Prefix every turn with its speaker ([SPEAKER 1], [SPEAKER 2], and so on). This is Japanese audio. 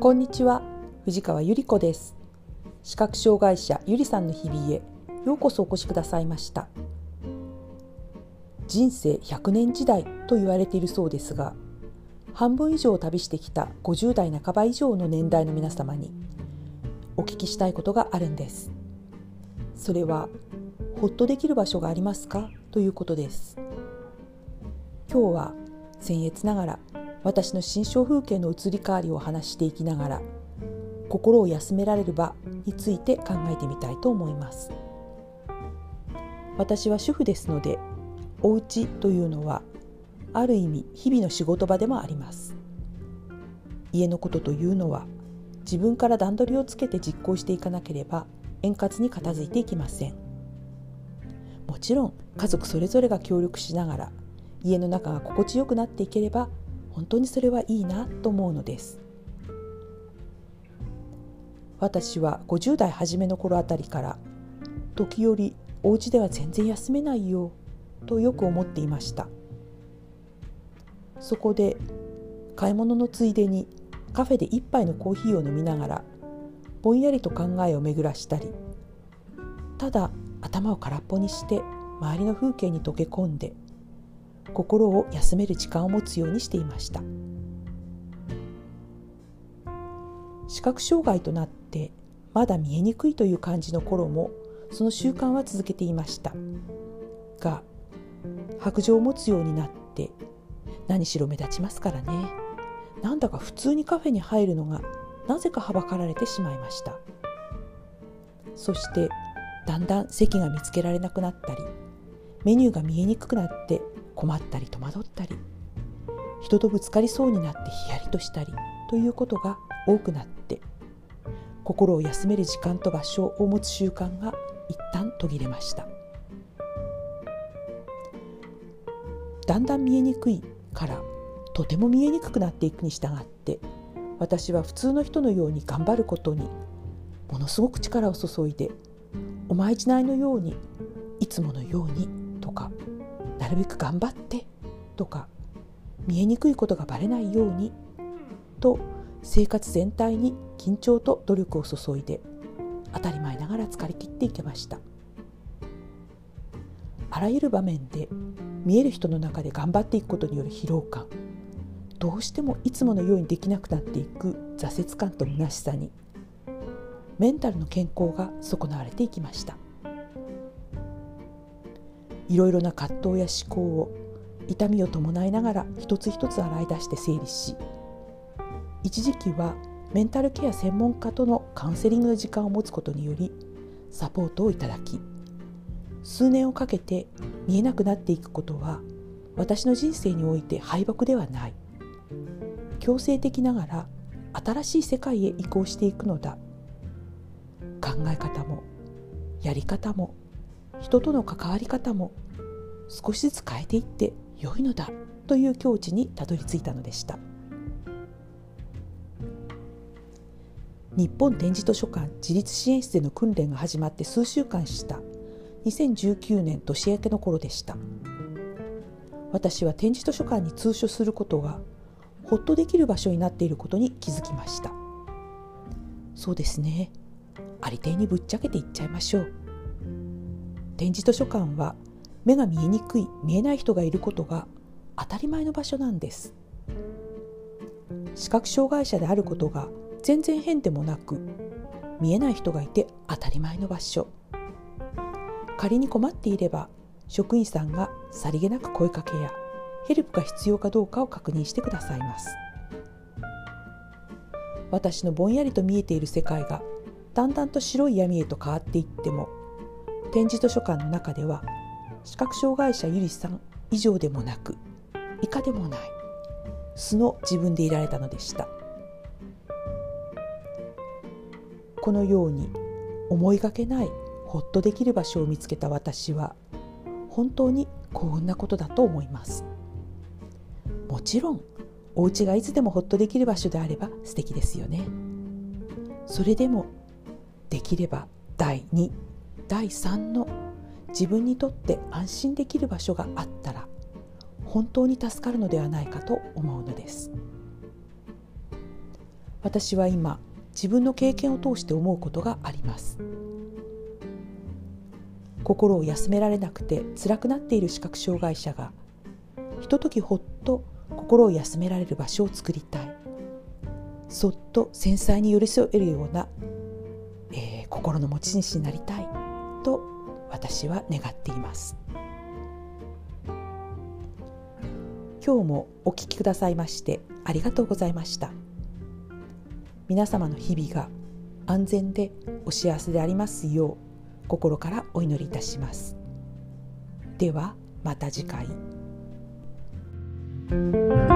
[SPEAKER 1] こんにちは。藤川ゆり子です。視覚障害者ゆりさんの日々へようこそお越しくださいました。人生100年時代と言われているそうですが半分以上を旅してきた50代半ば以上の年代の皆様にお聞きしたいことがあるんです。それはほっとできる場所がありますか？ということです。今日は僭越ながら私の心象風景の移り変わりを話していきながら心を休められる場について考えてみたいと思います。私は主婦ですのでお家というのはある意味日々の仕事場でもあります。家のことというのは自分から段取りをつけて実行していかなければ円滑に片付いていきません。もちろん家族それぞれが協力しながら家の中が心地よくなっていければ本当にそれはいいなと思うのです。私は50代初めの頃あたりから時折お家では全然休めないよとよく思っていました。そこで買い物のついでにカフェで一杯のコーヒーを飲みながらぼんやりと考えを巡らしたりただ頭を空っぽにして周りの風景に溶け込んで心を休める時間を持つようにしていました。視覚障害となってまだ見えにくいという感じの頃もその習慣は続けていました。が白状を持つようになって何しろ目立ちますからね。なんだか普通にカフェに入るのがなぜかはばかられてしまいました。そしてだんだん席が見つけられなくなったりメニューが見えにくくなって困ったり戸惑ったり人とぶつかりそうになってヒヤリとしたりということが多くなって心を休める時間と場所を持つ習慣が一旦途切れました。だんだん見えにくいからとても見えにくくなっていくに従って私は普通の人のように頑張ることにものすごく力を注いでおまじないのようにいつものようにとかるべく頑張ってとか見えにくいことがバレないようにと生活全体に緊張と努力を注いで当たり前ながら疲れ切っていけました。あらゆる場面で見える人の中で頑張っていくことによる疲労感どうしてもいつものようにできなくなっていく挫折感と虚しさにメンタルの健康が損なわれていきました。いろいろな葛藤や思考を痛みを伴いながら一つ一つ洗い出して整理し一時期はメンタルケア専門家とのカウンセリングの時間を持つことによりサポートをいただき数年をかけて見えなくなっていくことは私の人生において敗北ではない。強制的ながら新しい世界へ移行していくのだ。考え方もやり方も人との関わり方も少しずつ変えていって良いのだという境地にたどり着いたのでした。日本展示図書館自立支援室での訓練が始まって数週間した2019年年明けの頃でした。私は展示図書館に通所することがほっとできる場所になっていることに気づきました。そうですね。ありていにぶっちゃけて言っちゃいましょう。展示図書館は目が見えにくい見えない人がいることが当たり前の場所なんです。視覚障害者であることが全然変でもなく見えない人がいて当たり前の場所。仮に困っていれば職員さんがさりげなく声かけやヘルプが必要かどうかを確認してくださいます。私のぼんやりと見えている世界がだんだんと白い闇へと変わっていっても展示図書館の中では視覚障害者ゆりさん以上でもなく以下でもない素の自分でいられたのでした。このように思いがけないほっとできる場所を見つけた私は本当に幸運なことだと思います。もちろんお家がいつでもほっとできる場所であれば素敵ですよね。それでもできれば第2第3の自分にとって安心できる場所があったら本当に助かるのではないかと思うのです。私は今自分の経験を通して思うことがあります。心を休められなくて辛くなっている視覚障害者がひとときほっと心を休められる場所を作りたい。そっと繊細に寄り添えるような、えー、心の持ち主になりたい。と私は願っています。今日もお聞きくださいましてありがとうございました。皆様の日々が安全でお幸せでありますよう心からお祈りいたします。ではまた次回。thank you